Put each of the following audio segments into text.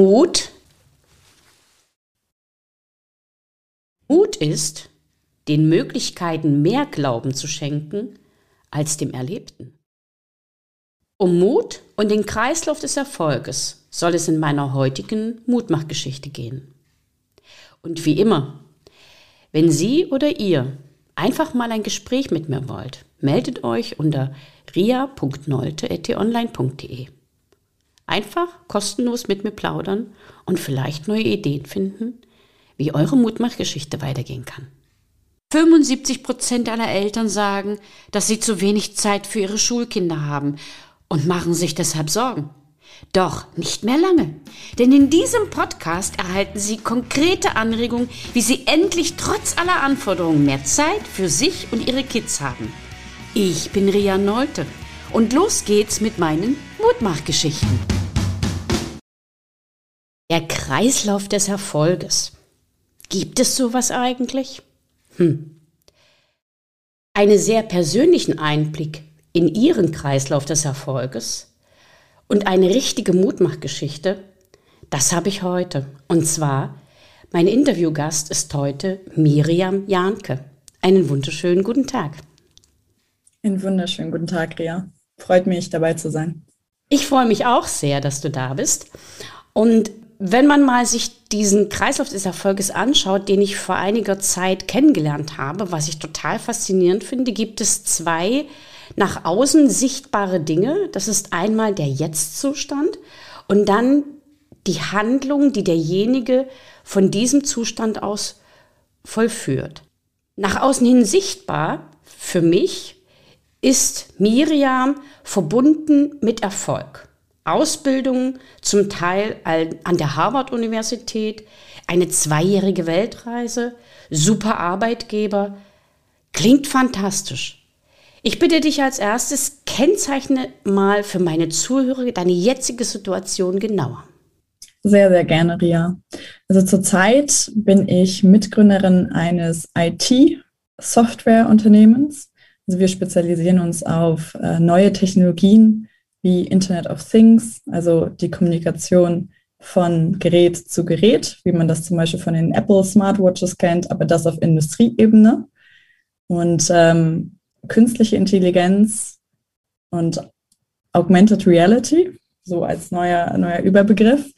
Mut. Mut ist, den Möglichkeiten mehr Glauben zu schenken als dem Erlebten. Um Mut und den Kreislauf des Erfolges soll es in meiner heutigen Mutmachgeschichte gehen. Und wie immer, wenn Sie oder ihr einfach mal ein Gespräch mit mir wollt, meldet euch unter ria.nolte.online.de. Einfach kostenlos mit mir plaudern und vielleicht neue Ideen finden, wie eure Mutmachgeschichte weitergehen kann. 75 Prozent aller Eltern sagen, dass sie zu wenig Zeit für ihre Schulkinder haben und machen sich deshalb Sorgen. Doch nicht mehr lange, denn in diesem Podcast erhalten Sie konkrete Anregungen, wie Sie endlich trotz aller Anforderungen mehr Zeit für sich und Ihre Kids haben. Ich bin Ria Neute und los geht's mit meinen Mutmachgeschichten. Der Kreislauf des Erfolges. Gibt es sowas eigentlich? Hm. Einen sehr persönlichen Einblick in Ihren Kreislauf des Erfolges und eine richtige Mutmachgeschichte, das habe ich heute. Und zwar, mein Interviewgast ist heute Miriam Jahnke. Einen wunderschönen guten Tag. Einen wunderschönen guten Tag, Ria. Freut mich, dabei zu sein. Ich freue mich auch sehr, dass du da bist. Und wenn man mal sich diesen Kreislauf des Erfolges anschaut, den ich vor einiger Zeit kennengelernt habe, was ich total faszinierend finde, gibt es zwei nach außen sichtbare Dinge. Das ist einmal der Jetzt-Zustand und dann die Handlung, die derjenige von diesem Zustand aus vollführt. Nach außen hin sichtbar für mich ist Miriam verbunden mit Erfolg. Ausbildung, zum Teil an der Harvard-Universität, eine zweijährige Weltreise, super Arbeitgeber. Klingt fantastisch. Ich bitte dich als erstes, kennzeichne mal für meine Zuhörer deine jetzige Situation genauer. Sehr, sehr gerne, Ria. Also zurzeit bin ich Mitgründerin eines IT-Software-Unternehmens. Also wir spezialisieren uns auf äh, neue Technologien wie Internet of Things, also die Kommunikation von Gerät zu Gerät, wie man das zum Beispiel von den Apple Smartwatches kennt, aber das auf Industrieebene. Und ähm, künstliche Intelligenz und Augmented Reality, so als neuer, neuer Überbegriff.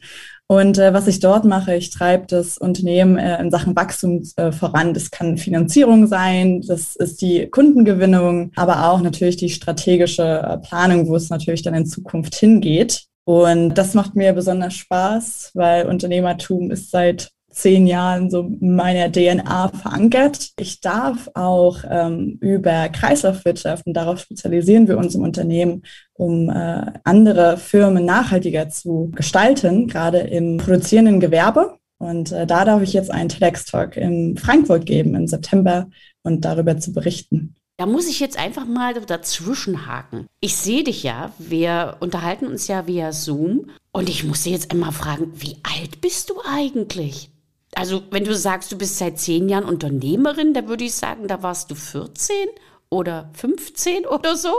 Und äh, was ich dort mache, ich treibe das Unternehmen äh, in Sachen Wachstum äh, voran. Das kann Finanzierung sein, das ist die Kundengewinnung, aber auch natürlich die strategische äh, Planung, wo es natürlich dann in Zukunft hingeht. Und das macht mir besonders Spaß, weil Unternehmertum ist seit zehn Jahren so meiner DNA verankert. Ich darf auch ähm, über Kreislaufwirtschaft und darauf spezialisieren wir uns im Unternehmen, um äh, andere Firmen nachhaltiger zu gestalten, gerade im produzierenden Gewerbe. Und äh, da darf ich jetzt einen TEDx-Talk in Frankfurt geben im September und darüber zu berichten. Da muss ich jetzt einfach mal dazwischen haken. Ich sehe dich ja, wir unterhalten uns ja via Zoom und ich muss dir jetzt einmal fragen, wie alt bist du eigentlich? Also, wenn du sagst, du bist seit zehn Jahren Unternehmerin, da würde ich sagen, da warst du 14 oder 15 oder so.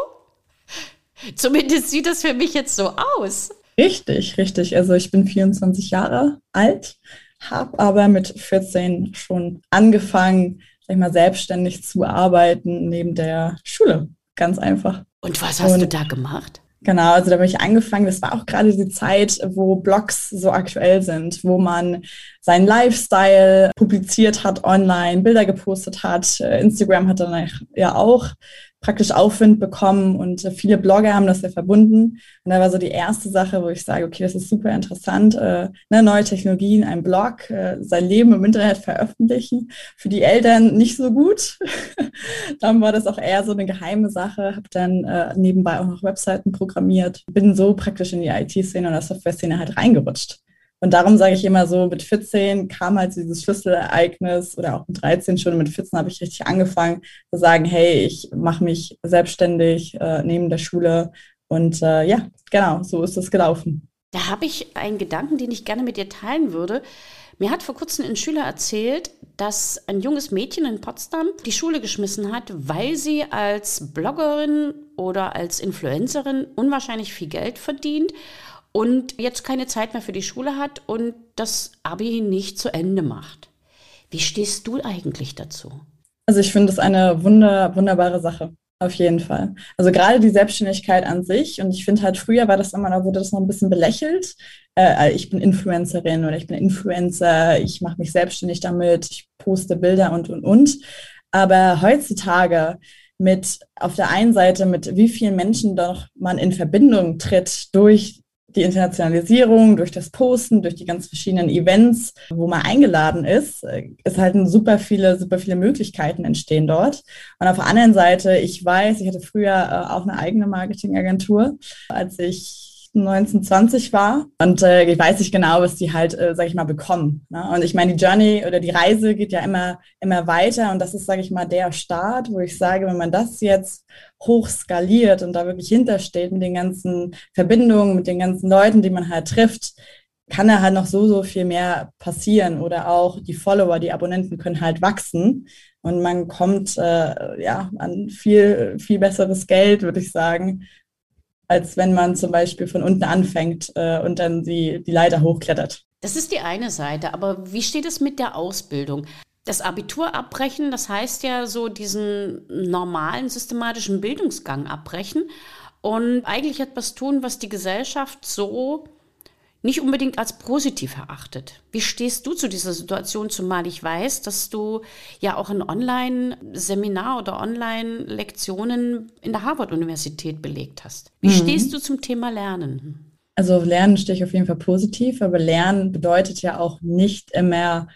Zumindest sieht das für mich jetzt so aus. Richtig, richtig. Also ich bin 24 Jahre alt, habe aber mit 14 schon angefangen, sag ich mal, selbstständig zu arbeiten neben der Schule. Ganz einfach. Und was hast Und du da gemacht? Genau, also da habe ich angefangen. Das war auch gerade die Zeit, wo Blogs so aktuell sind, wo man seinen Lifestyle publiziert hat online, Bilder gepostet hat. Äh, Instagram hat dann ja auch praktisch Aufwind bekommen und viele Blogger haben das ja verbunden. Und da war so die erste Sache, wo ich sage, okay, das ist super interessant, äh, ne, neue Technologien, ein Blog, äh, sein Leben im Internet veröffentlichen. Für die Eltern nicht so gut. dann war das auch eher so eine geheime Sache. Habe dann äh, nebenbei auch noch Webseiten programmiert. Bin so praktisch in die IT-Szene und der Software-Szene halt reingerutscht. Und darum sage ich immer so, mit 14 kam halt dieses Schlüsselereignis oder auch mit 13 schon, mit 14 habe ich richtig angefangen zu sagen, hey, ich mache mich selbstständig äh, neben der Schule. Und äh, ja, genau, so ist es gelaufen. Da habe ich einen Gedanken, den ich gerne mit dir teilen würde. Mir hat vor kurzem ein Schüler erzählt, dass ein junges Mädchen in Potsdam die Schule geschmissen hat, weil sie als Bloggerin oder als Influencerin unwahrscheinlich viel Geld verdient und jetzt keine Zeit mehr für die Schule hat und das Abi nicht zu Ende macht. Wie stehst du eigentlich dazu? Also ich finde es eine wunder, wunderbare Sache. Auf jeden Fall. Also gerade die Selbstständigkeit an sich. Und ich finde halt, früher war das immer, da wurde das noch ein bisschen belächelt. Äh, ich bin Influencerin oder ich bin Influencer, ich mache mich selbstständig damit, ich poste Bilder und, und, und. Aber heutzutage mit auf der einen Seite, mit wie vielen Menschen doch man in Verbindung tritt durch die Internationalisierung, durch das Posten, durch die ganz verschiedenen Events, wo man eingeladen ist, ist halt super viele, super viele Möglichkeiten entstehen dort. Und auf der anderen Seite, ich weiß, ich hatte früher äh, auch eine eigene Marketingagentur, als ich 1920 war. Und äh, ich weiß nicht genau, was die halt, äh, sag ich mal, bekommen. Ne? Und ich meine, die Journey oder die Reise geht ja immer, immer weiter. Und das ist, sage ich mal, der Start, wo ich sage, wenn man das jetzt hoch skaliert und da wirklich hintersteht mit den ganzen Verbindungen, mit den ganzen Leuten, die man halt trifft, kann da halt noch so, so viel mehr passieren. Oder auch die Follower, die Abonnenten können halt wachsen. Und man kommt äh, ja an viel, viel besseres Geld, würde ich sagen, als wenn man zum Beispiel von unten anfängt äh, und dann die, die Leiter hochklettert. Das ist die eine Seite, aber wie steht es mit der Ausbildung? Das Abitur abbrechen, das heißt ja so diesen normalen systematischen Bildungsgang abbrechen und eigentlich etwas tun, was die Gesellschaft so nicht unbedingt als positiv erachtet. Wie stehst du zu dieser Situation, zumal ich weiß, dass du ja auch ein Online-Seminar oder Online-Lektionen in der Harvard-Universität belegt hast? Wie mhm. stehst du zum Thema Lernen? Also Lernen stehe ich auf jeden Fall positiv, aber Lernen bedeutet ja auch nicht immer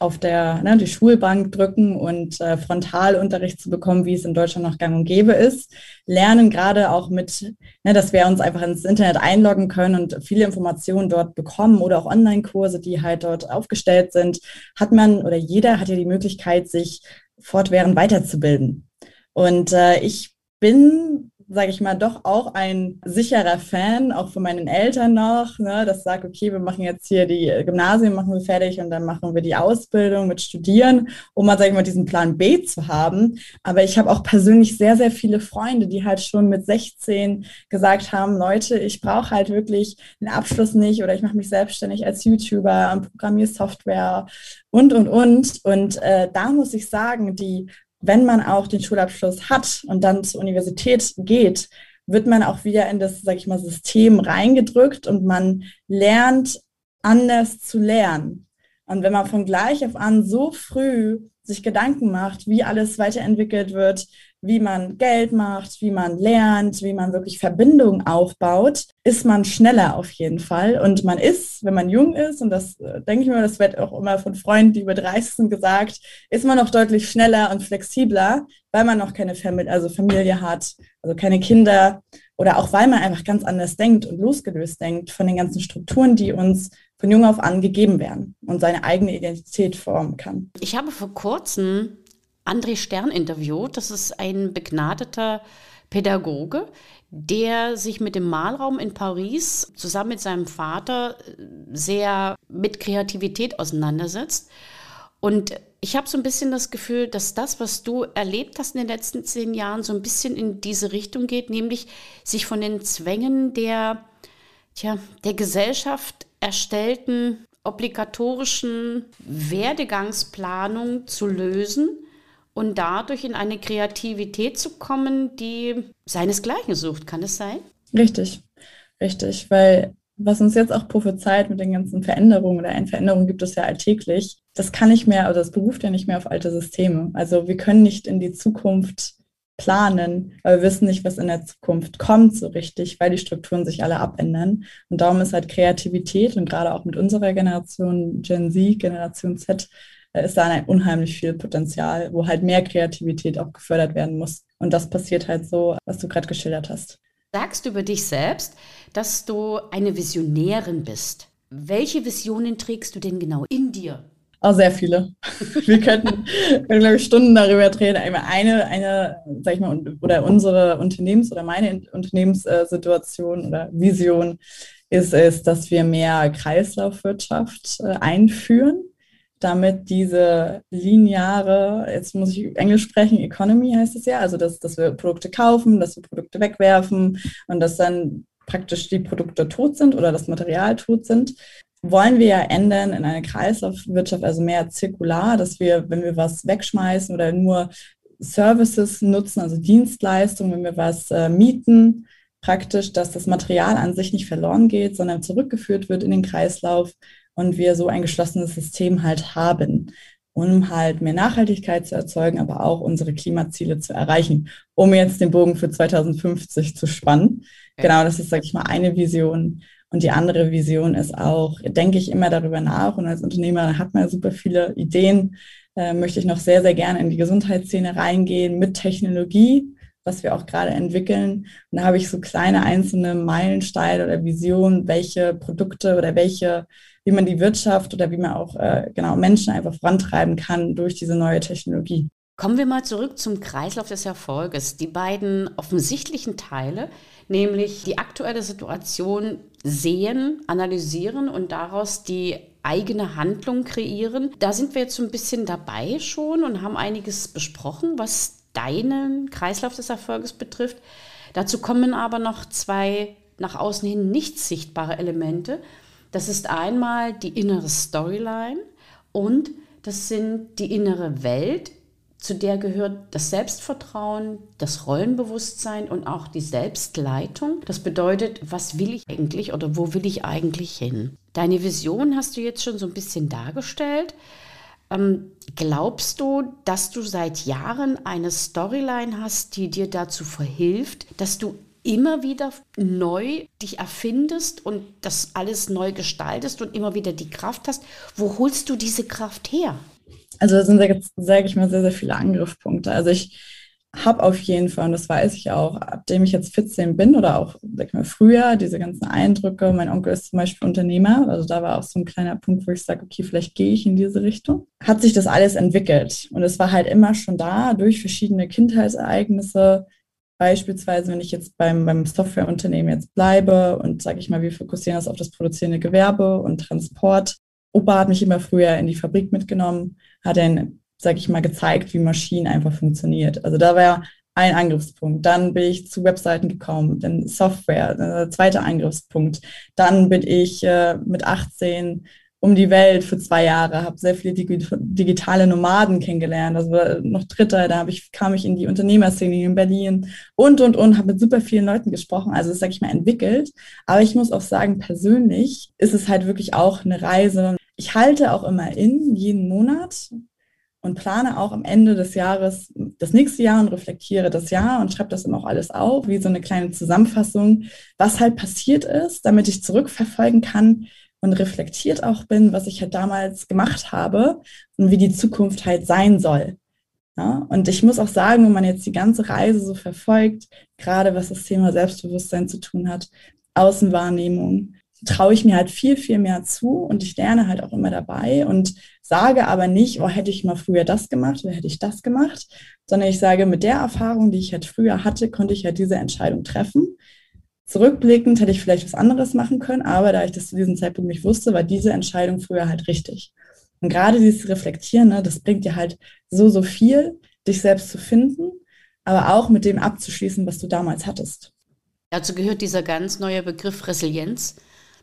auf der ne, die Schulbank drücken und äh, Frontalunterricht zu bekommen, wie es in Deutschland noch gang und gäbe ist. Lernen gerade auch mit, ne, dass wir uns einfach ins Internet einloggen können und viele Informationen dort bekommen oder auch Online-Kurse, die halt dort aufgestellt sind, hat man oder jeder hat ja die Möglichkeit, sich fortwährend weiterzubilden. Und äh, ich bin sage ich mal, doch auch ein sicherer Fan, auch von meinen Eltern noch, ne, das sagt, okay, wir machen jetzt hier die Gymnasien, machen wir fertig und dann machen wir die Ausbildung mit Studieren, um mal, sage ich mal, diesen Plan B zu haben. Aber ich habe auch persönlich sehr, sehr viele Freunde, die halt schon mit 16 gesagt haben, Leute, ich brauche halt wirklich den Abschluss nicht oder ich mache mich selbstständig als YouTuber und programmiere Software und, und, und. Und äh, da muss ich sagen, die wenn man auch den Schulabschluss hat und dann zur Universität geht, wird man auch wieder in das, sag ich mal, System reingedrückt und man lernt anders zu lernen. Und wenn man von gleich auf an so früh sich Gedanken macht, wie alles weiterentwickelt wird, wie man Geld macht, wie man lernt, wie man wirklich Verbindungen aufbaut, ist man schneller auf jeden Fall. Und man ist, wenn man jung ist, und das äh, denke ich mir, das wird auch immer von Freunden, die über 30 sind, gesagt, ist man noch deutlich schneller und flexibler, weil man noch keine Familie, also Familie hat, also keine Kinder oder auch weil man einfach ganz anders denkt und losgelöst denkt von den ganzen Strukturen, die uns von jung auf an gegeben werden und seine eigene Identität formen kann. Ich habe vor kurzem André Stern interviewt. Das ist ein begnadeter Pädagoge, der sich mit dem Malraum in Paris zusammen mit seinem Vater sehr mit Kreativität auseinandersetzt. Und ich habe so ein bisschen das Gefühl, dass das, was du erlebt hast in den letzten zehn Jahren, so ein bisschen in diese Richtung geht, nämlich sich von den Zwängen der, tja, der Gesellschaft erstellten obligatorischen Werdegangsplanung zu lösen und dadurch in eine Kreativität zu kommen, die seinesgleichen sucht. Kann es sein? Richtig, richtig, weil was uns jetzt auch prophezeit mit den ganzen Veränderungen oder Veränderung gibt es ja alltäglich, das kann nicht mehr, oder das beruft ja nicht mehr auf alte Systeme. Also wir können nicht in die Zukunft planen, weil wir wissen nicht, was in der Zukunft kommt so richtig, weil die Strukturen sich alle abändern. Und darum ist halt Kreativität und gerade auch mit unserer Generation Gen Z, Generation Z, ist da ein unheimlich viel Potenzial, wo halt mehr Kreativität auch gefördert werden muss. Und das passiert halt so, was du gerade geschildert hast. Sagst du über dich selbst, dass du eine Visionärin bist. Welche Visionen trägst du denn genau in dir? Auch sehr viele. Wir könnten, glaube ich, Stunden darüber reden. Eine, eine, sag ich mal, oder unsere Unternehmens- oder meine Unternehmenssituation oder Vision ist es, dass wir mehr Kreislaufwirtschaft äh, einführen damit diese lineare, jetzt muss ich Englisch sprechen, Economy heißt es ja, also dass, dass wir Produkte kaufen, dass wir Produkte wegwerfen und dass dann praktisch die Produkte tot sind oder das Material tot sind, wollen wir ja ändern in eine Kreislaufwirtschaft, also mehr zirkular, dass wir, wenn wir was wegschmeißen oder nur Services nutzen, also Dienstleistungen, wenn wir was äh, mieten, praktisch, dass das Material an sich nicht verloren geht, sondern zurückgeführt wird in den Kreislauf und wir so ein geschlossenes System halt haben, um halt mehr Nachhaltigkeit zu erzeugen, aber auch unsere Klimaziele zu erreichen, um jetzt den Bogen für 2050 zu spannen. Genau, das ist, sage ich mal, eine Vision. Und die andere Vision ist auch, denke ich immer darüber nach und als Unternehmer hat man super viele Ideen, äh, möchte ich noch sehr, sehr gerne in die Gesundheitsszene reingehen mit Technologie, was wir auch gerade entwickeln. Und da habe ich so kleine einzelne Meilensteine oder Visionen, welche Produkte oder welche, wie man die Wirtschaft oder wie man auch äh, genau Menschen einfach vorantreiben kann durch diese neue Technologie. Kommen wir mal zurück zum Kreislauf des Erfolges. Die beiden offensichtlichen Teile, nämlich die aktuelle Situation sehen, analysieren und daraus die eigene Handlung kreieren. Da sind wir jetzt so ein bisschen dabei schon und haben einiges besprochen, was deinen Kreislauf des Erfolges betrifft. Dazu kommen aber noch zwei nach außen hin nicht sichtbare Elemente. Das ist einmal die innere Storyline und das sind die innere Welt, zu der gehört das Selbstvertrauen, das Rollenbewusstsein und auch die Selbstleitung. Das bedeutet, was will ich eigentlich oder wo will ich eigentlich hin? Deine Vision hast du jetzt schon so ein bisschen dargestellt. Ähm, glaubst du, dass du seit Jahren eine Storyline hast, die dir dazu verhilft, dass du immer wieder neu dich erfindest und das alles neu gestaltest und immer wieder die Kraft hast? Wo holst du diese Kraft her? Also da sind, sage ich mal, sehr, sehr viele Angriffspunkte. Also ich habe auf jeden Fall, und das weiß ich auch, abdem ich jetzt 14 bin oder auch sag mal, früher, diese ganzen Eindrücke, mein Onkel ist zum Beispiel Unternehmer, also da war auch so ein kleiner Punkt, wo ich sage, okay, vielleicht gehe ich in diese Richtung, hat sich das alles entwickelt. Und es war halt immer schon da durch verschiedene Kindheitsereignisse, Beispielsweise, wenn ich jetzt beim, beim Softwareunternehmen jetzt bleibe und sage ich mal, wir fokussieren das auf das produzierende Gewerbe und Transport. Opa hat mich immer früher in die Fabrik mitgenommen, hat dann sage ich mal, gezeigt, wie Maschinen einfach funktioniert. Also da war ein Angriffspunkt. Dann bin ich zu Webseiten gekommen, dann Software, äh, zweiter Angriffspunkt. Dann bin ich äh, mit 18 um die Welt für zwei Jahre, habe sehr viele digitale Nomaden kennengelernt. Also noch dritter, da ich, kam ich in die Unternehmerszene in Berlin und, und, und, habe mit super vielen Leuten gesprochen. Also das sage ich mal entwickelt. Aber ich muss auch sagen, persönlich ist es halt wirklich auch eine Reise. Ich halte auch immer in, jeden Monat, und plane auch am Ende des Jahres das nächste Jahr und reflektiere das Jahr und schreibe das dann auch alles auf, wie so eine kleine Zusammenfassung, was halt passiert ist, damit ich zurückverfolgen kann und reflektiert auch bin, was ich halt damals gemacht habe und wie die Zukunft halt sein soll. Ja, und ich muss auch sagen, wenn man jetzt die ganze Reise so verfolgt, gerade was das Thema Selbstbewusstsein zu tun hat, Außenwahrnehmung, traue ich mir halt viel, viel mehr zu und ich lerne halt auch immer dabei und sage aber nicht, oh, hätte ich mal früher das gemacht oder hätte ich das gemacht, sondern ich sage, mit der Erfahrung, die ich halt früher hatte, konnte ich halt diese Entscheidung treffen. Zurückblickend hätte ich vielleicht was anderes machen können, aber da ich das zu diesem Zeitpunkt nicht wusste, war diese Entscheidung früher halt richtig. Und gerade dieses Reflektieren, ne, das bringt dir halt so, so viel, dich selbst zu finden, aber auch mit dem abzuschließen, was du damals hattest. Dazu gehört dieser ganz neue Begriff Resilienz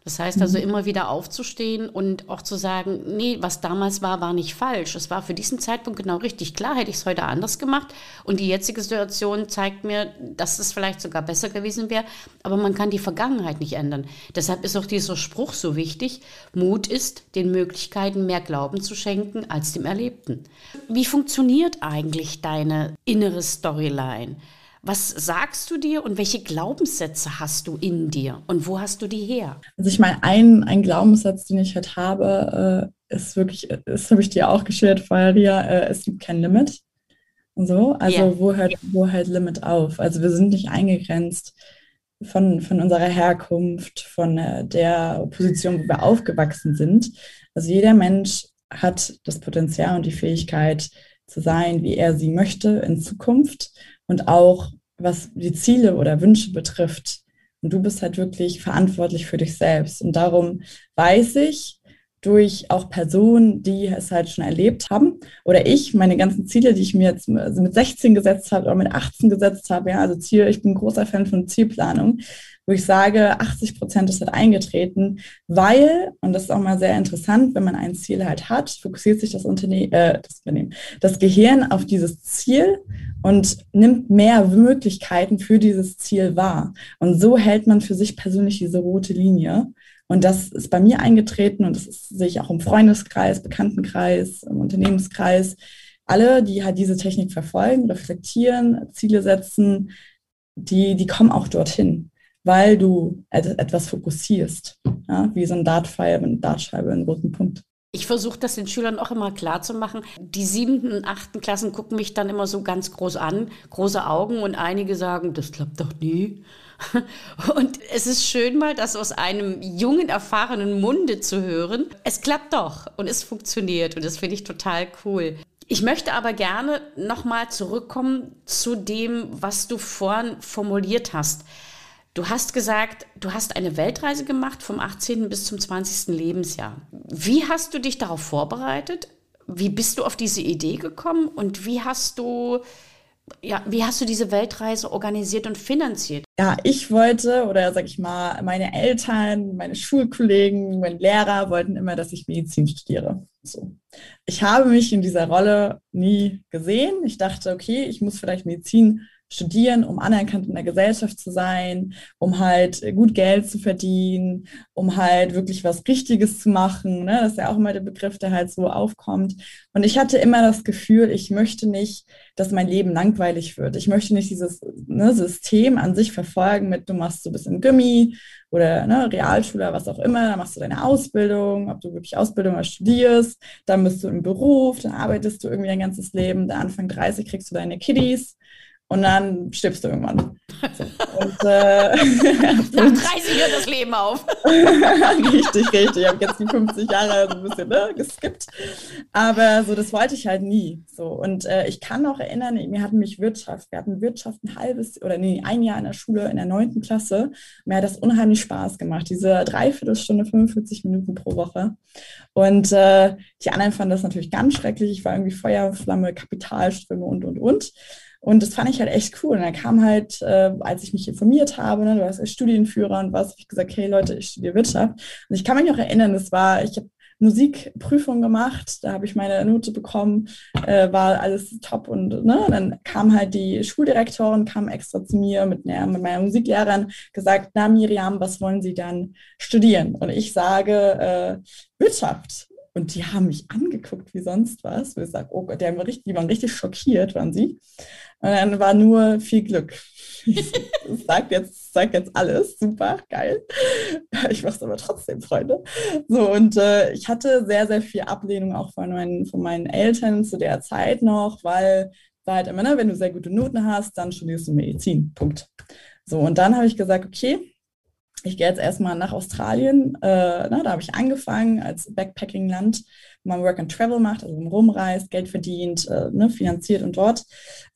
das heißt also mhm. immer wieder aufzustehen und auch zu sagen, nee, was damals war, war nicht falsch. Es war für diesen Zeitpunkt genau richtig. Klar hätte ich es heute anders gemacht und die jetzige Situation zeigt mir, dass es vielleicht sogar besser gewesen wäre, aber man kann die Vergangenheit nicht ändern. Deshalb ist auch dieser Spruch so wichtig. Mut ist, den Möglichkeiten mehr Glauben zu schenken als dem Erlebten. Wie funktioniert eigentlich deine innere Storyline? Was sagst du dir und welche Glaubenssätze hast du in dir und wo hast du die her? Also ich meine, ein, ein Glaubenssatz, den ich halt habe, äh, ist wirklich, das habe ich dir auch geschildert vorher, Ria, äh, es gibt kein Limit. So, also yeah. wo, hört, wo hört Limit auf? Also wir sind nicht eingegrenzt von, von unserer Herkunft, von äh, der Position, wo wir aufgewachsen sind. Also jeder Mensch hat das Potenzial und die Fähigkeit zu sein, wie er sie möchte in Zukunft und auch was die Ziele oder Wünsche betrifft. Und du bist halt wirklich verantwortlich für dich selbst. Und darum weiß ich, durch auch Personen, die es halt schon erlebt haben. Oder ich, meine ganzen Ziele, die ich mir jetzt also mit 16 gesetzt habe oder mit 18 gesetzt habe, ja, also Ziel, ich bin großer Fan von Zielplanung, wo ich sage, 80 Prozent ist halt eingetreten, weil, und das ist auch mal sehr interessant, wenn man ein Ziel halt hat, fokussiert sich das Unternehmen, äh, das Unternehmen, das Gehirn auf dieses Ziel und nimmt mehr Möglichkeiten für dieses Ziel wahr. Und so hält man für sich persönlich diese rote Linie. Und das ist bei mir eingetreten und das ist, sehe ich auch im Freundeskreis, Bekanntenkreis, im Unternehmenskreis. Alle, die halt diese Technik verfolgen, reflektieren, Ziele setzen, die, die kommen auch dorthin, weil du etwas fokussierst, ja, wie so ein Dartpfeil, eine Dartscheibe, einen roten Punkt. Ich versuche das den Schülern auch immer klar zu machen. Die siebten und achten Klassen gucken mich dann immer so ganz groß an, große Augen und einige sagen, das klappt doch nie. Und es ist schön mal, das aus einem jungen, erfahrenen Munde zu hören. Es klappt doch und es funktioniert und das finde ich total cool. Ich möchte aber gerne nochmal zurückkommen zu dem, was du vorhin formuliert hast. Du hast gesagt, du hast eine Weltreise gemacht vom 18. bis zum 20. Lebensjahr. Wie hast du dich darauf vorbereitet? Wie bist du auf diese Idee gekommen und wie hast du ja, wie hast du diese Weltreise organisiert und finanziert? Ja, ich wollte, oder sag ich mal, meine Eltern, meine Schulkollegen, mein Lehrer wollten immer, dass ich Medizin studiere. So. Ich habe mich in dieser Rolle nie gesehen. Ich dachte, okay, ich muss vielleicht Medizin studieren, um anerkannt in der Gesellschaft zu sein, um halt gut Geld zu verdienen, um halt wirklich was Richtiges zu machen. Ne? Das ist ja auch immer der Begriff, der halt so aufkommt. Und ich hatte immer das Gefühl, ich möchte nicht, dass mein Leben langweilig wird. Ich möchte nicht dieses ne, System an sich verfolgen mit, du machst so ein bisschen Gummi oder ne, Realschule, was auch immer, dann machst du deine Ausbildung, ob du wirklich Ausbildung oder studierst, dann bist du im Beruf, dann arbeitest du irgendwie dein ganzes Leben, dann Anfang 30 kriegst du deine Kiddies und dann stirbst du irgendwann. So. Und, äh, Nach 30 hört das Leben auf. richtig, richtig. Ich habe jetzt die 50 Jahre so ein bisschen ne, geskippt. Aber so, das wollte ich halt nie. So. Und äh, ich kann noch erinnern, mir hatten mich Wirtschaft, wir hatten Wirtschaft ein halbes oder nee, ein Jahr in der Schule in der neunten Klasse. Mir hat das unheimlich Spaß gemacht. Diese Dreiviertelstunde, 45 Minuten pro Woche. Und äh, die anderen fanden das natürlich ganz schrecklich. Ich war irgendwie Feuerflamme, Kapitalströme und, und, und. Und das fand ich halt echt cool. Und dann kam halt, äh, als ich mich informiert habe, ne, du warst als Studienführer und was, ich gesagt, hey Leute, ich studiere Wirtschaft. Und ich kann mich noch erinnern, das war, ich habe Musikprüfung gemacht, da habe ich meine Note bekommen, äh, war alles top und ne, dann kam halt die Schuldirektorin, kam extra zu mir mit, ne, mit meiner Musiklehrerin, gesagt, na Miriam, was wollen Sie dann studieren? Und ich sage äh, Wirtschaft. Und die haben mich angeguckt wie sonst was. ich sage, oh Gott, die, haben richtig, die waren richtig schockiert, waren sie. Und dann war nur viel Glück. Das sagt jetzt, sagt jetzt alles, super, geil. Ich mache es aber trotzdem, Freunde. So, und äh, ich hatte sehr, sehr viel Ablehnung auch von meinen, von meinen Eltern zu der Zeit noch, weil war halt immer, ne, wenn du sehr gute Noten hast, dann studierst du Medizin. Punkt. So, und dann habe ich gesagt, okay, ich gehe jetzt erstmal nach Australien. Äh, na, da habe ich angefangen als Backpacking-Land man Work and Travel macht, also rumreist, Geld verdient, äh, ne, finanziert und dort,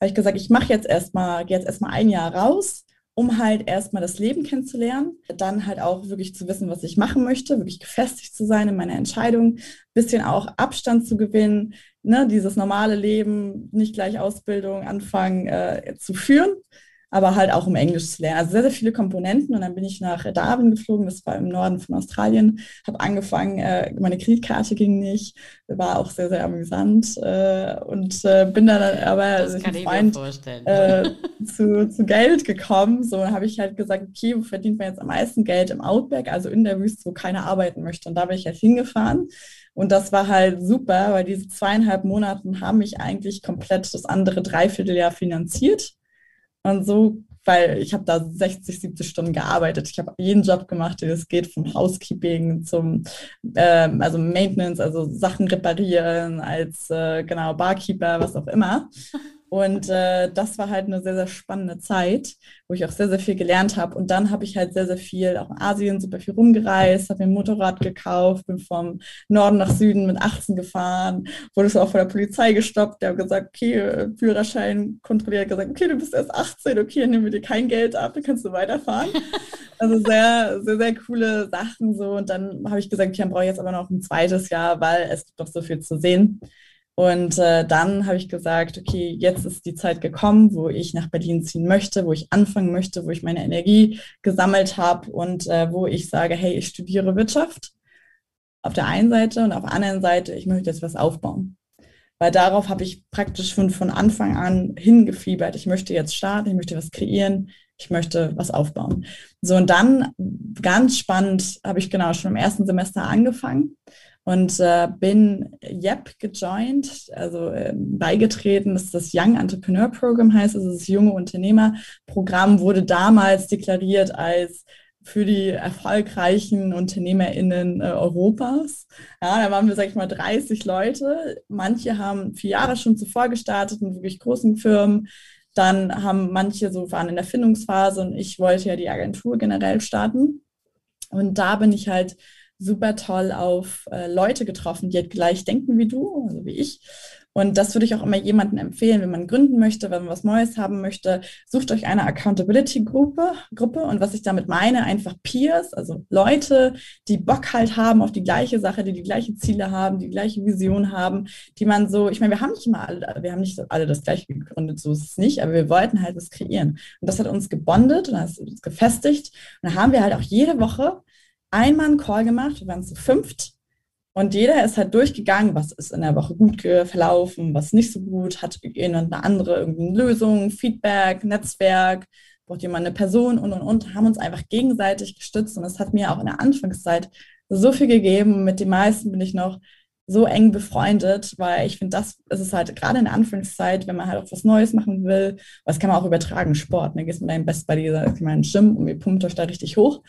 habe ich gesagt, ich mache jetzt erstmal, gehe jetzt erstmal ein Jahr raus, um halt erstmal das Leben kennenzulernen, dann halt auch wirklich zu wissen, was ich machen möchte, wirklich gefestigt zu sein in meiner Entscheidung, bisschen auch Abstand zu gewinnen, ne, dieses normale Leben, nicht gleich Ausbildung anfangen äh, zu führen aber halt auch um Englisch zu lernen. Also sehr, sehr viele Komponenten. Und dann bin ich nach Darwin geflogen, das war im Norden von Australien, habe angefangen, äh, meine Kreditkarte ging nicht, war auch sehr, sehr amüsant äh, und äh, bin dann aber also ich Freund, äh, zu, zu Geld gekommen. So habe ich halt gesagt, okay, wo verdient man jetzt am meisten Geld? Im Outback, also in der Wüste, wo keiner arbeiten möchte. Und da bin ich halt hingefahren. Und das war halt super, weil diese zweieinhalb Monate haben mich eigentlich komplett das andere Dreivierteljahr finanziert. Und so, weil ich habe da 60, 70 Stunden gearbeitet. Ich habe jeden Job gemacht, den es geht, vom Housekeeping zum ähm, also Maintenance, also Sachen reparieren, als äh, genau Barkeeper, was auch immer. Und äh, das war halt eine sehr, sehr spannende Zeit, wo ich auch sehr, sehr viel gelernt habe. Und dann habe ich halt sehr, sehr viel auch in Asien super viel rumgereist, habe mir ein Motorrad gekauft, bin vom Norden nach Süden mit 18 gefahren, wurde so auch von der Polizei gestoppt. Der hat gesagt, okay, Führerschein kontrolliert, gesagt, okay, du bist erst 18, okay, nehmen wir dir kein Geld ab, dann kannst du weiterfahren. Also sehr, sehr, sehr coole Sachen so. Und dann habe ich gesagt, okay, dann brauche ich jetzt aber noch ein zweites Jahr, weil es gibt doch so viel zu sehen. Und äh, dann habe ich gesagt, okay, jetzt ist die Zeit gekommen, wo ich nach Berlin ziehen möchte, wo ich anfangen möchte, wo ich meine Energie gesammelt habe und äh, wo ich sage, hey, ich studiere Wirtschaft auf der einen Seite und auf der anderen Seite, ich möchte jetzt was aufbauen. Weil darauf habe ich praktisch von, von Anfang an hingefiebert. Ich möchte jetzt starten, ich möchte was kreieren, ich möchte was aufbauen. So, und dann ganz spannend habe ich genau schon im ersten Semester angefangen und äh, bin YEP gejoint, also äh, beigetreten, das ist das Young Entrepreneur Program heißt, also das junge Unternehmerprogramm wurde damals deklariert als für die erfolgreichen UnternehmerInnen äh, Europas. Ja, da waren wir, sag ich mal, 30 Leute. Manche haben vier Jahre schon zuvor gestartet in wirklich großen Firmen. Dann haben manche so waren in der Findungsphase und ich wollte ja die Agentur generell starten. Und da bin ich halt super toll auf äh, Leute getroffen, die halt gleich denken wie du, also wie ich. Und das würde ich auch immer jemandem empfehlen, wenn man gründen möchte, wenn man was Neues haben möchte. Sucht euch eine Accountability-Gruppe. Gruppe. Und was ich damit meine, einfach Peers, also Leute, die Bock halt haben auf die gleiche Sache, die die gleichen Ziele haben, die gleiche Vision haben, die man so, ich meine, wir haben nicht immer alle, wir haben nicht alle das gleiche gegründet, so ist es nicht, aber wir wollten halt das kreieren. Und das hat uns gebondet und das hat uns gefestigt. Und da haben wir halt auch jede Woche einmal einen Call gemacht, wir waren zu fünft und jeder ist halt durchgegangen, was ist in der Woche gut verlaufen, was nicht so gut, hat jemand eine andere irgendeine Lösung, Feedback, Netzwerk, braucht jemand eine Person und und und, haben uns einfach gegenseitig gestützt und es hat mir auch in der Anfangszeit so viel gegeben. Mit den meisten bin ich noch so eng befreundet, weil ich finde, das ist es halt gerade in der Anfangszeit, wenn man halt auch was Neues machen will, was kann man auch übertragen, Sport, ne? gehst mit deinem Best Buddy, ich meine, Gym und ihr pumpt euch da richtig hoch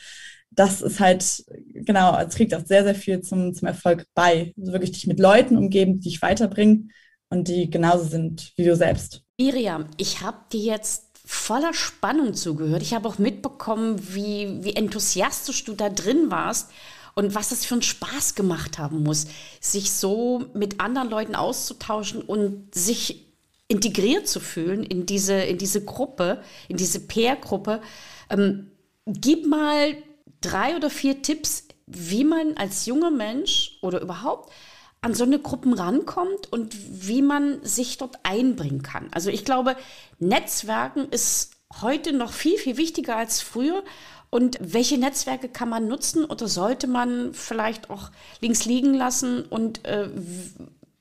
das ist halt, genau, es trägt auch sehr, sehr viel zum, zum Erfolg bei. Also wirklich dich mit Leuten umgeben, die dich weiterbringen und die genauso sind wie du selbst. Miriam, ich habe dir jetzt voller Spannung zugehört. Ich habe auch mitbekommen, wie, wie enthusiastisch du da drin warst und was es für einen Spaß gemacht haben muss, sich so mit anderen Leuten auszutauschen und sich integriert zu fühlen in diese, in diese Gruppe, in diese Peer-Gruppe. Ähm, gib mal drei oder vier Tipps, wie man als junger Mensch oder überhaupt an so eine Gruppen rankommt und wie man sich dort einbringen kann. Also ich glaube, Netzwerken ist heute noch viel, viel wichtiger als früher. Und welche Netzwerke kann man nutzen oder sollte man vielleicht auch links liegen lassen? Und äh,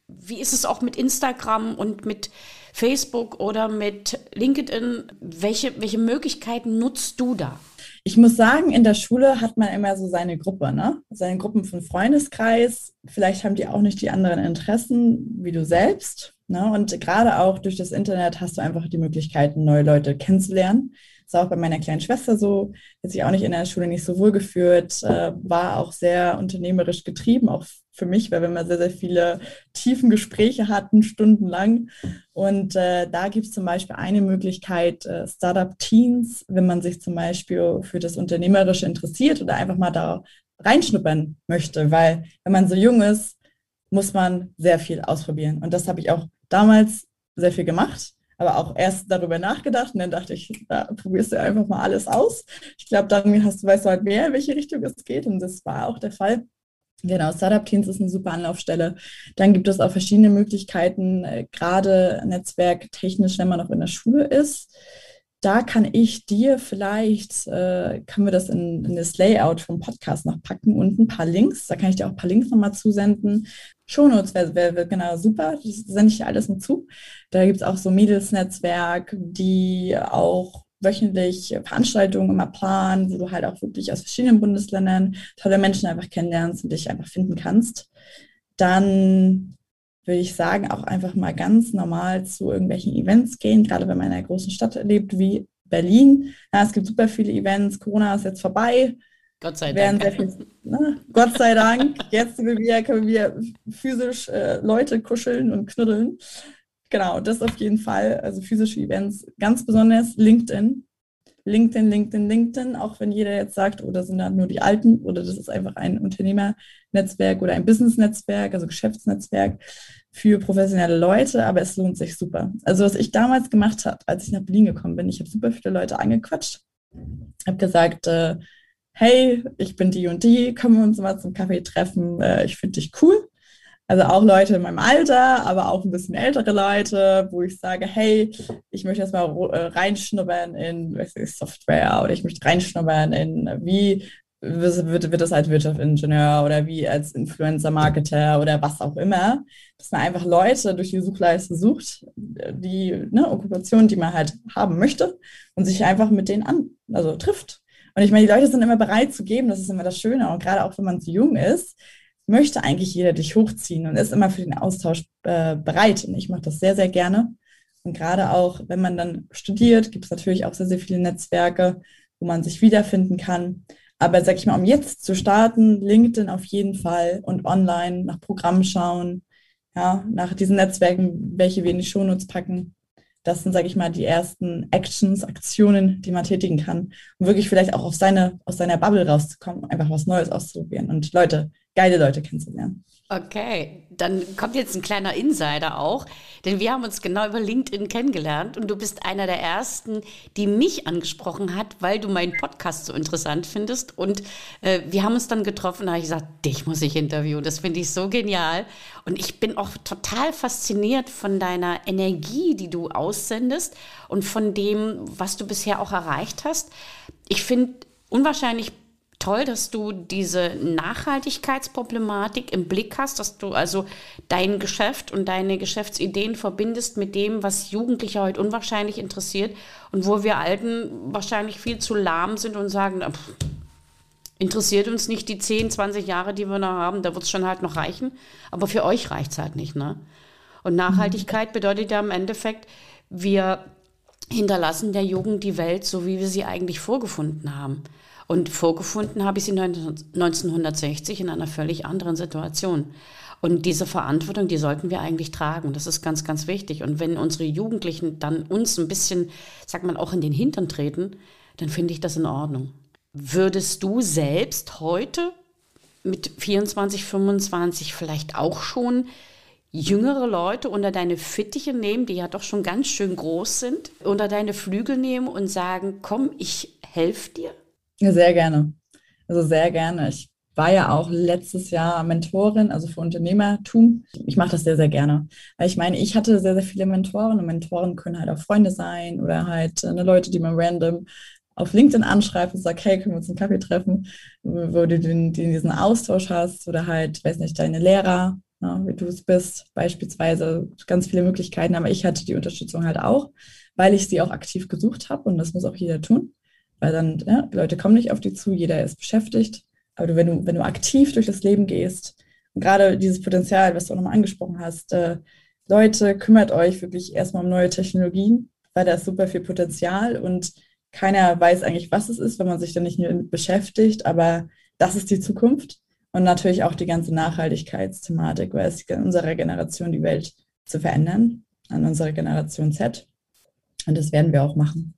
wie ist es auch mit Instagram und mit Facebook oder mit LinkedIn? Welche, welche Möglichkeiten nutzt du da? Ich muss sagen, in der Schule hat man immer so seine Gruppe, ne? Seine Gruppen von Freundeskreis. Vielleicht haben die auch nicht die anderen Interessen wie du selbst. Ne? Und gerade auch durch das Internet hast du einfach die Möglichkeit, neue Leute kennenzulernen. Das war auch bei meiner kleinen Schwester so. Hat sich auch nicht in der Schule nicht so wohl geführt, äh, war auch sehr unternehmerisch getrieben, auch für mich, weil wir immer sehr, sehr viele tiefen Gespräche hatten, stundenlang. Und äh, da gibt es zum Beispiel eine Möglichkeit, äh, Startup Teens, wenn man sich zum Beispiel für das Unternehmerische interessiert oder einfach mal da reinschnuppern möchte, weil wenn man so jung ist, muss man sehr viel ausprobieren. Und das habe ich auch damals sehr viel gemacht aber auch erst darüber nachgedacht und dann dachte ich, da probierst du einfach mal alles aus. Ich glaube, dann hast, weißt du halt mehr, in welche Richtung es geht und das war auch der Fall. Genau, Startup Teams ist eine super Anlaufstelle. Dann gibt es auch verschiedene Möglichkeiten, äh, gerade netzwerktechnisch, wenn man noch in der Schule ist. Da kann ich dir vielleicht, äh, können wir das in, in, das Layout vom Podcast noch packen und ein paar Links. Da kann ich dir auch ein paar Links nochmal zusenden. Shownotes wäre wär, wär genau super. Das sende ich dir alles mit zu. Da gibt es auch so Mädelsnetzwerk, die auch wöchentlich Veranstaltungen immer planen, wo du halt auch wirklich aus verschiedenen Bundesländern tolle Menschen einfach kennenlernst und dich einfach finden kannst. Dann würde ich sagen, auch einfach mal ganz normal zu irgendwelchen Events gehen, gerade wenn man in einer großen Stadt lebt wie Berlin. Ja, es gibt super viele Events, Corona ist jetzt vorbei. Gott sei Dank. Viel, ne? Gott sei Dank. Jetzt können wir, können wir physisch äh, Leute kuscheln und knuddeln. genau, das auf jeden Fall. Also physische Events, ganz besonders LinkedIn. LinkedIn, LinkedIn, LinkedIn, auch wenn jeder jetzt sagt, oder oh, sind da nur die Alten oder das ist einfach ein Unternehmernetzwerk oder ein Businessnetzwerk, also Geschäftsnetzwerk für professionelle Leute, aber es lohnt sich super. Also was ich damals gemacht habe, als ich nach Berlin gekommen bin, ich habe super viele Leute angequatscht, habe gesagt, äh, hey, ich bin die und die, können wir uns mal zum Kaffee treffen, äh, ich finde dich cool. Also auch Leute in meinem Alter, aber auch ein bisschen ältere Leute, wo ich sage, hey, ich möchte jetzt mal äh, reinschnuppern in Software oder ich möchte reinschnuppern in, wie wird, wird das als Wirtschaftsingenieur oder wie als Influencer-Marketer oder was auch immer, dass man einfach Leute durch die Suchleiste sucht, die ne, Okkupation, die man halt haben möchte und sich einfach mit denen an, also trifft. Und ich meine, die Leute sind immer bereit zu geben, das ist immer das Schöne. Und gerade auch wenn man zu jung ist, möchte eigentlich jeder dich hochziehen und ist immer für den Austausch äh, bereit. Und ich mache das sehr, sehr gerne. Und gerade auch, wenn man dann studiert, gibt es natürlich auch sehr, sehr viele Netzwerke, wo man sich wiederfinden kann. Aber sag ich mal, um jetzt zu starten, LinkedIn auf jeden Fall und online nach Programmen schauen, ja, nach diesen Netzwerken, welche wir in die Shownotes packen. Das sind, sage ich mal, die ersten Actions, Aktionen, die man tätigen kann, um wirklich vielleicht auch auf seine, aus seiner Bubble rauszukommen, einfach was Neues auszuprobieren. Und Leute, geile Leute kennenzulernen. Okay, dann kommt jetzt ein kleiner Insider auch, denn wir haben uns genau über LinkedIn kennengelernt und du bist einer der ersten, die mich angesprochen hat, weil du meinen Podcast so interessant findest. Und äh, wir haben uns dann getroffen, da habe ich gesagt, dich muss ich interviewen. Das finde ich so genial. Und ich bin auch total fasziniert von deiner Energie, die du aussendest und von dem, was du bisher auch erreicht hast. Ich finde unwahrscheinlich toll, dass du diese Nachhaltigkeitsproblematik im Blick hast, dass du also dein Geschäft und deine Geschäftsideen verbindest mit dem, was Jugendliche heute unwahrscheinlich interessiert und wo wir Alten wahrscheinlich viel zu lahm sind und sagen, pff, interessiert uns nicht die 10, 20 Jahre, die wir noch haben, da wird es schon halt noch reichen, aber für euch reicht es halt nicht. Ne? Und Nachhaltigkeit bedeutet ja im Endeffekt, wir hinterlassen der Jugend die Welt so, wie wir sie eigentlich vorgefunden haben. Und vorgefunden habe ich sie 1960 in einer völlig anderen Situation. Und diese Verantwortung, die sollten wir eigentlich tragen. Das ist ganz, ganz wichtig. Und wenn unsere Jugendlichen dann uns ein bisschen, sagt man, auch in den Hintern treten, dann finde ich das in Ordnung. Würdest du selbst heute mit 24, 25 vielleicht auch schon jüngere Leute unter deine Fittiche nehmen, die ja doch schon ganz schön groß sind, unter deine Flügel nehmen und sagen, komm, ich helfe dir? Sehr gerne. Also sehr gerne. Ich war ja auch letztes Jahr Mentorin, also für Unternehmertum. Ich mache das sehr, sehr gerne. Weil ich meine, ich hatte sehr, sehr viele Mentoren und Mentoren können halt auch Freunde sein oder halt äh, ne, Leute, die man random auf LinkedIn anschreibt und sagt, hey, können wir uns einen Kaffee treffen, wo du den, den diesen Austausch hast oder halt, weiß nicht, deine Lehrer, ja, ne, wie du es bist, beispielsweise ganz viele Möglichkeiten. Aber ich hatte die Unterstützung halt auch, weil ich sie auch aktiv gesucht habe und das muss auch jeder tun weil dann, ja, Leute kommen nicht auf dich zu, jeder ist beschäftigt. Aber du, wenn, du, wenn du aktiv durch das Leben gehst, und gerade dieses Potenzial, was du auch nochmal angesprochen hast, äh, Leute, kümmert euch wirklich erstmal um neue Technologien, weil da ist super viel Potenzial und keiner weiß eigentlich, was es ist, wenn man sich da nicht mit beschäftigt, aber das ist die Zukunft und natürlich auch die ganze Nachhaltigkeitsthematik, weil es in unserer Generation die Welt zu verändern, an unserer Generation Z. Und das werden wir auch machen.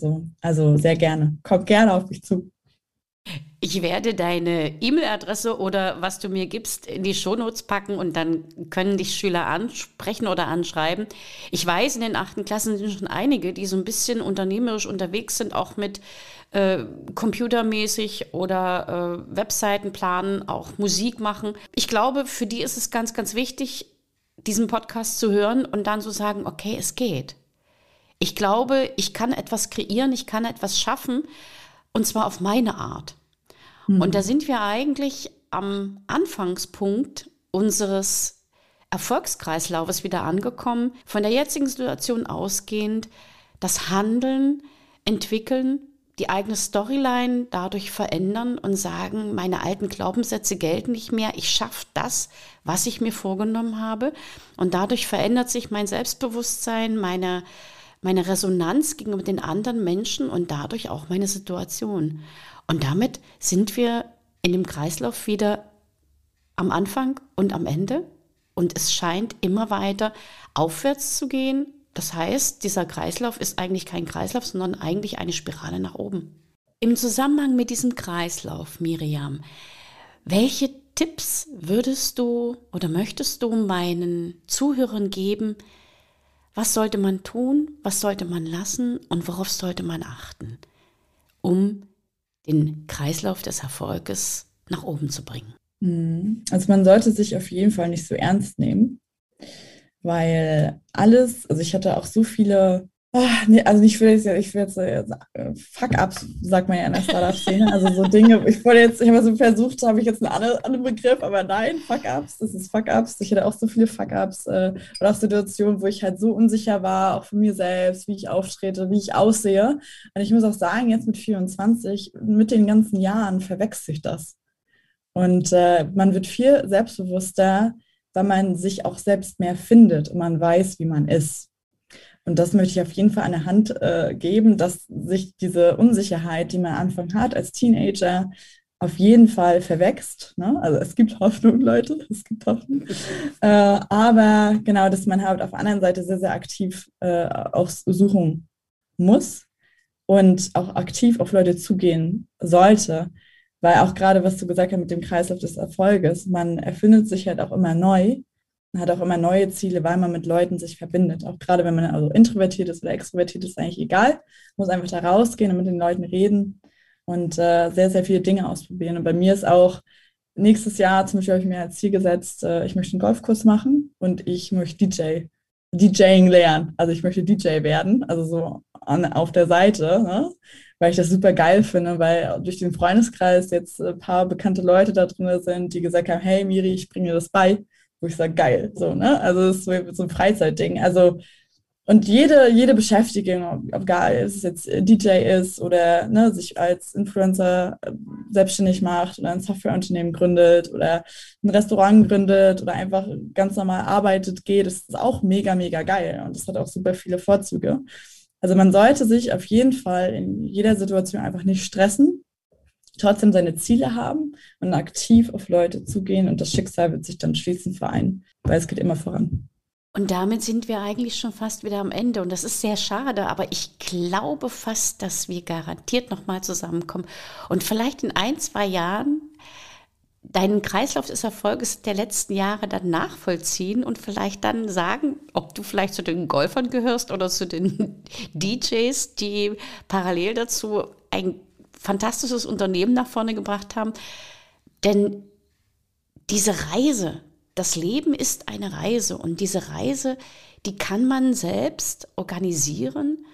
So, also sehr gerne. Kommt gerne auf mich zu. Ich werde deine E-Mail-Adresse oder was du mir gibst in die Shownotes packen und dann können dich Schüler ansprechen oder anschreiben. Ich weiß, in den achten Klassen sind schon einige, die so ein bisschen unternehmerisch unterwegs sind, auch mit äh, computermäßig oder äh, Webseiten planen, auch Musik machen. Ich glaube, für die ist es ganz, ganz wichtig, diesen Podcast zu hören und dann zu so sagen, okay, es geht. Ich glaube, ich kann etwas kreieren, ich kann etwas schaffen und zwar auf meine Art. Mhm. Und da sind wir eigentlich am Anfangspunkt unseres Erfolgskreislaufes wieder angekommen, von der jetzigen Situation ausgehend, das Handeln, entwickeln, die eigene Storyline dadurch verändern und sagen, meine alten Glaubenssätze gelten nicht mehr, ich schaffe das, was ich mir vorgenommen habe. Und dadurch verändert sich mein Selbstbewusstsein, meine meine Resonanz gegenüber den anderen Menschen und dadurch auch meine Situation. Und damit sind wir in dem Kreislauf wieder am Anfang und am Ende und es scheint immer weiter aufwärts zu gehen. Das heißt, dieser Kreislauf ist eigentlich kein Kreislauf, sondern eigentlich eine Spirale nach oben. Im Zusammenhang mit diesem Kreislauf, Miriam, welche Tipps würdest du oder möchtest du meinen Zuhörern geben? Was sollte man tun? Was sollte man lassen? Und worauf sollte man achten, um den Kreislauf des Erfolges nach oben zu bringen? Mhm. Also man sollte sich auf jeden Fall nicht so ernst nehmen, weil alles, also ich hatte auch so viele Ach, nee, also ich will jetzt, ich will jetzt äh, Fuck-Ups, sagt man ja in der Startup-Szene. Also so Dinge, ich wollte jetzt, ich habe so versucht, habe ich jetzt einen anderen, anderen Begriff, aber nein, Fuck-Ups, das ist Fuck-Ups. Ich hatte auch so viele Fuck-Ups äh, oder auch Situationen, wo ich halt so unsicher war, auch von mir selbst, wie ich auftrete, wie ich aussehe. Und ich muss auch sagen, jetzt mit 24, mit den ganzen Jahren verwechselt sich das. Und äh, man wird viel selbstbewusster, weil man sich auch selbst mehr findet und man weiß, wie man ist. Und das möchte ich auf jeden Fall an der Hand äh, geben, dass sich diese Unsicherheit, die man am Anfang hat als Teenager, auf jeden Fall verwächst. Ne? Also es gibt Hoffnung, Leute, es gibt Hoffnung. äh, aber genau, dass man halt auf der anderen Seite sehr, sehr aktiv äh, auch suchen muss und auch aktiv auf Leute zugehen sollte. Weil auch gerade, was du gesagt hast mit dem Kreislauf des Erfolges, man erfindet sich halt auch immer neu hat auch immer neue Ziele, weil man mit Leuten sich verbindet. Auch gerade wenn man also introvertiert ist oder extrovertiert ist, eigentlich egal. Muss einfach da rausgehen und mit den Leuten reden und äh, sehr, sehr viele Dinge ausprobieren. Und bei mir ist auch nächstes Jahr zum Beispiel habe ich mir als Ziel gesetzt, äh, ich möchte einen Golfkurs machen und ich möchte DJ, DJing lernen. Also ich möchte DJ werden, also so an, auf der Seite, ne? weil ich das super geil finde, weil durch den Freundeskreis jetzt ein paar bekannte Leute da drin sind, die gesagt haben, hey Miri, ich bringe dir das bei wo ich sage, geil, so, ne? Also es ist so, ein Freizeitding. Also und jede, jede Beschäftigung, ob egal, es jetzt DJ ist oder ne, sich als Influencer äh, selbstständig macht oder ein Softwareunternehmen gründet oder ein Restaurant gründet oder einfach ganz normal arbeitet, geht, das ist auch mega, mega geil. Und das hat auch super viele Vorzüge. Also man sollte sich auf jeden Fall in jeder Situation einfach nicht stressen, trotzdem seine Ziele haben und aktiv auf Leute zugehen und das Schicksal wird sich dann schließlich vereinen, weil es geht immer voran. Und damit sind wir eigentlich schon fast wieder am Ende. Und das ist sehr schade, aber ich glaube fast, dass wir garantiert nochmal zusammenkommen. Und vielleicht in ein, zwei Jahren deinen Kreislauf des Erfolges der letzten Jahre dann nachvollziehen und vielleicht dann sagen, ob du vielleicht zu den Golfern gehörst oder zu den DJs, die parallel dazu ein fantastisches Unternehmen nach vorne gebracht haben. Denn diese Reise, das Leben ist eine Reise und diese Reise, die kann man selbst organisieren,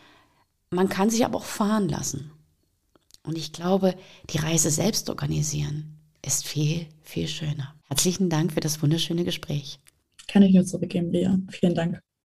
man kann sich aber auch fahren lassen. Und ich glaube, die Reise selbst organisieren ist viel, viel schöner. Herzlichen Dank für das wunderschöne Gespräch. Kann ich nur zurückgeben, Ria. Vielen Dank.